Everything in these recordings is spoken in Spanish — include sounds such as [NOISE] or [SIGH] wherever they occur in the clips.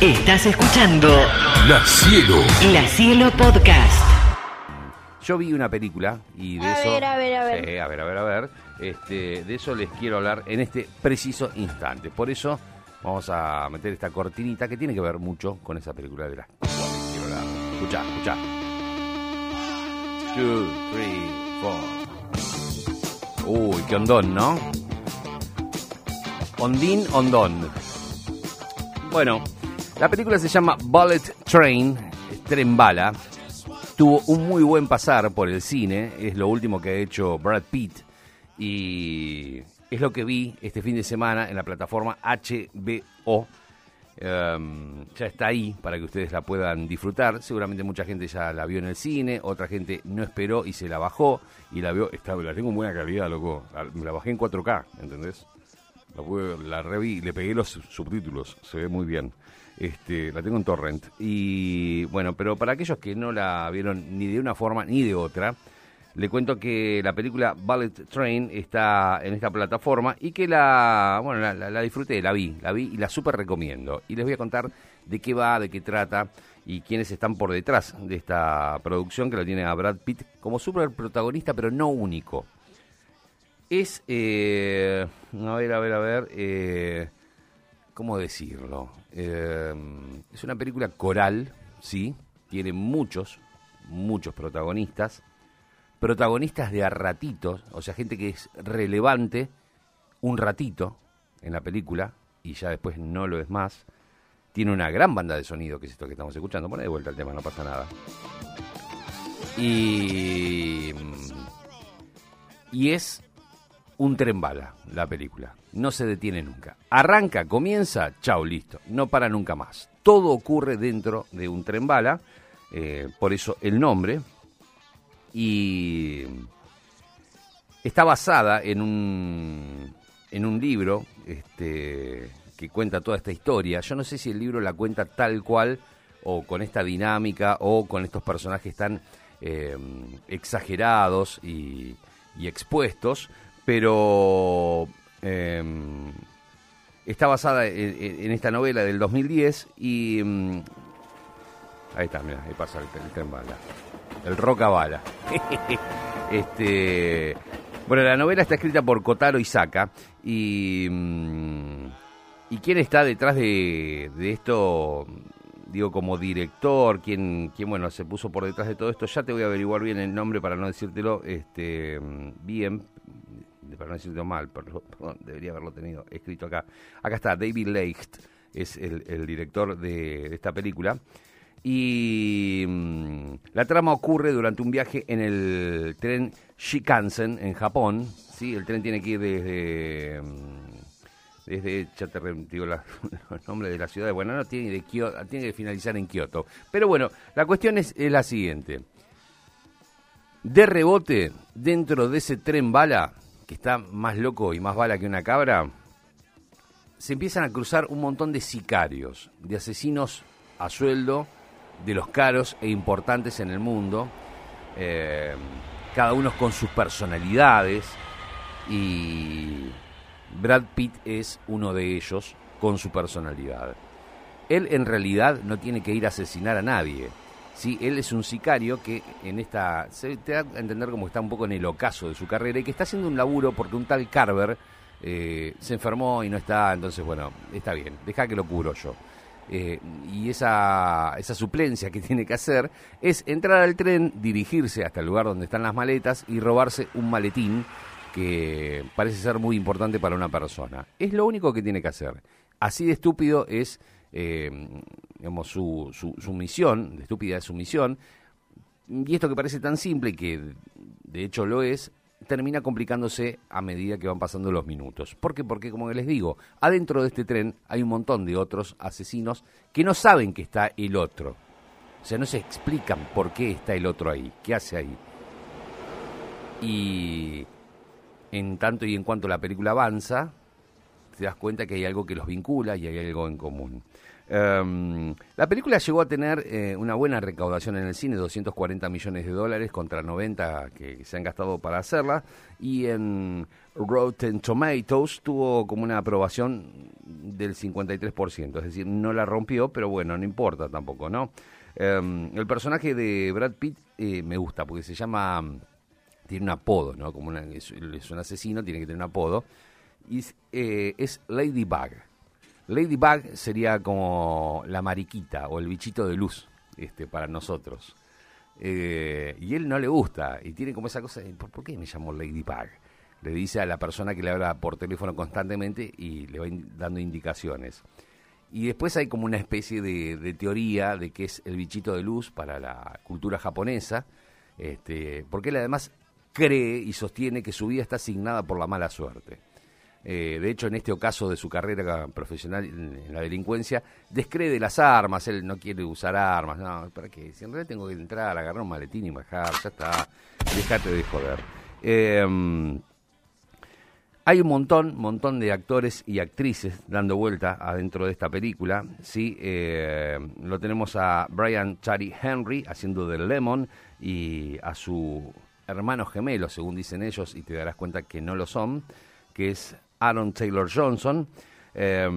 Estás escuchando La Cielo. La Cielo Podcast. Yo vi una película y de A eso. ver, a ver, a ver. Sí, a ver, a ver, a ver. Este, de eso les quiero hablar en este preciso instante. Por eso vamos a meter esta cortinita que tiene que ver mucho con esa película de las cuales quiero hablar. Escuchá, escuchá. Two, three, four. Uy, qué ondón, ¿no? Ondín, ondón. Bueno, la película se llama Bullet Train, Tren Bala. Tuvo un muy buen pasar por el cine, es lo último que ha hecho Brad Pitt y es lo que vi este fin de semana en la plataforma HBO. Em, ya está ahí para que ustedes la puedan disfrutar. Seguramente mucha gente ya la vio en el cine, otra gente no esperó y se la bajó y la vio. Está, la tengo en buena calidad, loco. La, la bajé en 4K, ¿entendés? La, pude- la reví, le pegué los subtítulos, se ve muy bien. Este, la tengo en torrent. Y bueno, pero para aquellos que no la vieron ni de una forma ni de otra, le cuento que la película Bullet Train está en esta plataforma y que la, bueno, la, disfruté, la vi, la vi y la súper recomiendo. Y les voy a contar de qué va, de qué trata y quiénes están por detrás de esta producción que lo tiene a Brad Pitt como súper protagonista, pero no único. Es, eh, a ver, a ver, a ver, eh, ¿cómo decirlo? Eh, es una película coral, sí, tiene muchos, muchos protagonistas, protagonistas de a ratitos, o sea, gente que es relevante un ratito en la película y ya después no lo es más. Tiene una gran banda de sonido, que es esto que estamos escuchando. Pone de vuelta el tema, no pasa nada. Y. Y es un tren bala la película. No se detiene nunca. Arranca, comienza, chao, listo. No para nunca más. Todo ocurre dentro de un tren bala. eh, por eso el nombre. Y está basada en un, en un libro este, que cuenta toda esta historia. Yo no sé si el libro la cuenta tal cual o con esta dinámica o con estos personajes tan eh, exagerados y, y expuestos, pero eh, está basada en, esta novela del 2010 y... mm, ahí está, mira, ahí pasa el, el tren bala. El roca bala. [LAUGHS] este, bueno, la novela está escrita por Kotaro Isaka y... mm, ¿Y quién está detrás de, esto? Digo, como director, ¿quién, quién, bueno, se puso por detrás de todo esto? Ya te voy a averiguar bien el nombre para no decírtelo este, mm, bien, para no decirlo mal, perdón, [LAUGHS] debería haberlo tenido escrito acá. Acá está, David Leicht es el, director de, esta película. Y mm, la trama ocurre durante un viaje en el tren Shinkansen en Japón. ¿sí? El tren tiene que ir desde... mm, desde, ya te digo la- [LAUGHS] los nombres de la ciudad, bueno, no tiene, de Kio- tiene que finalizar en Kioto. Pero bueno, la cuestión es, es la siguiente. De rebote, dentro de ese tren bala, que está más loco y más bala que una cabra, se empiezan a cruzar un montón de sicarios, de asesinos a sueldo, de los caros e importantes en el mundo, eh, cada uno con sus personalidades, y Brad Pitt es uno de ellos con su personalidad. Él en realidad no tiene que ir a asesinar a nadie. ¿Sí? Él es un sicario que en esta... Se te da a entender como está un poco en el ocaso de su carrera y que está haciendo un laburo porque un tal Carver eh, se enfermó y no está, entonces bueno, está bien, deja que lo cubro yo. Eh, y esa, esa suplencia que [LAUGHS] tiene que hacer es entrar al tren, dirigirse hasta el lugar donde están las maletas y robarse un maletín que parece ser muy importante para una persona. Es lo único que tiene que hacer. Así de estúpido es eh, digamos, su, su, misión, de estúpida es su misión, y esto que parece tan simple, que de hecho lo es, termina complicándose a medida que van pasando los minutos. ¿Por qué? Porque, como les digo, adentro de este tren hay un montón de otros asesinos que no saben que está el otro. O sea, no se explican por qué está el otro ahí, qué hace ahí. Y en tanto y en cuanto la película avanza, te das cuenta que hay algo que los vincula y hay algo en común. Em, la película llegó a tener eh, una buena recaudación en el cine, 240 millones de dólares contra 90 que se han gastado para hacerla, y en Rotten Tomatoes tuvo como una aprobación del 53%, es decir, no la rompió, pero bueno, no importa tampoco, ¿no? Em, el personaje de Brad Pitt eh, me gusta porque se llama, tiene un apodo, ¿no? Como es, un asesino, tiene que tener un apodo, eh, es Ladybug. Ladybug sería como la mariquita o el bichito de luz este, para nosotros. Eh, y él no le gusta y tiene como esa cosa, ¿por, ¿por qué me llamo Ladybug? Le dice a la persona que le habla por teléfono constantemente y le va dando indicaciones. Y después hay como una especie de, teoría de que es el bichito de luz para la cultura japonesa, este, porque él además cree y sostiene que su vida está asignada por la mala suerte. Eh, de hecho, en este ocaso de su carrera profesional en, la delincuencia, descree de las armas, él no quiere usar armas, no, ¿para qué? Si en realidad tengo que entrar, agarrar un maletín y bajar, ya está, déjate de joder. Eh, hay un montón, montón de actores y actrices dando vuelta adentro de esta película. Sí, eh, lo tenemos a Brian Chari Henry haciendo de Lemon y a su hermano gemelo, según dicen ellos, y te darás cuenta que no lo son, que es Aaron Taylor Johnson. Eh,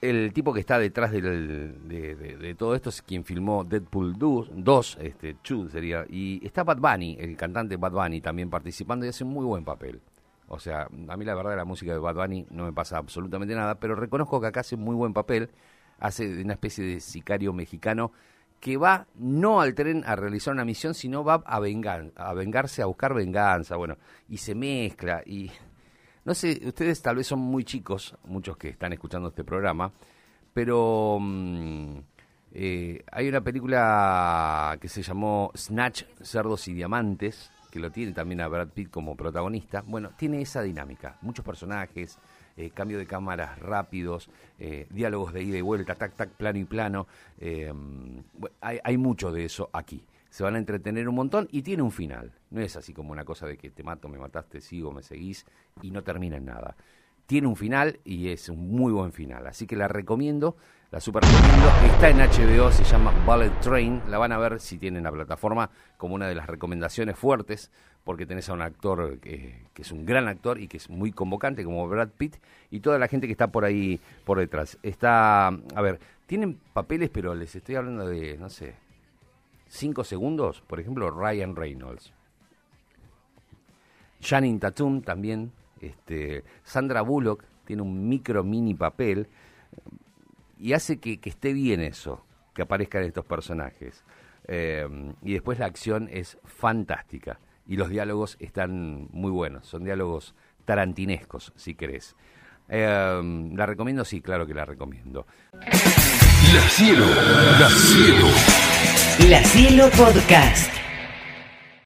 el tipo que está detrás de, todo esto es quien filmó Deadpool 2, este, sería, y está Bad Bunny, el cantante Bad Bunny también participando y hace un muy buen papel. O sea, a mí la verdad la música de Bad Bunny no me pasa absolutamente nada, pero reconozco que acá hace muy buen papel, hace una especie de sicario mexicano que va no al tren a realizar una misión, sino va a, a vengarse, a buscar venganza, bueno, y se mezcla y... No sé, ustedes tal vez son muy chicos, muchos que están escuchando este programa, pero mm, eh, hay una película que se llamó Snatch, Cerdos y Diamantes, que lo tiene también a Brad Pitt como protagonista, bueno, tiene esa dinámica, muchos personajes, eh, cambio de cámaras rápidos, eh, diálogos de ida y vuelta, tac, tac, plano y plano, eh, hay, hay mucho de eso aquí. Se van a entretener un montón y tiene un final. No es así como una cosa de que te mato, me mataste, sigo, me seguís y no termina en nada. Tiene un final y es un muy buen final. Así que la recomiendo la super recomiendo. Está en HBO, se llama Bullet Train. La van a ver si tienen la plataforma como una de las recomendaciones fuertes, porque tenés a un actor que, es un gran actor y que es muy convocante, como Brad Pitt, y toda la gente que está por ahí por detrás. Está, a ver, tienen papeles, pero les estoy hablando de, no sé, cinco segundos. Por ejemplo, Ryan Reynolds. Janine Tatum también. Este, Sandra Bullock tiene un micro mini papel y hace que, esté bien eso, que aparezcan estos personajes. Eh, y después la acción es fantástica y los diálogos están muy buenos, son diálogos tarantinescos, si querés. Eh, ¿La recomiendo? Sí, claro que la recomiendo. La Cielo, La Cielo. La Cielo Podcast.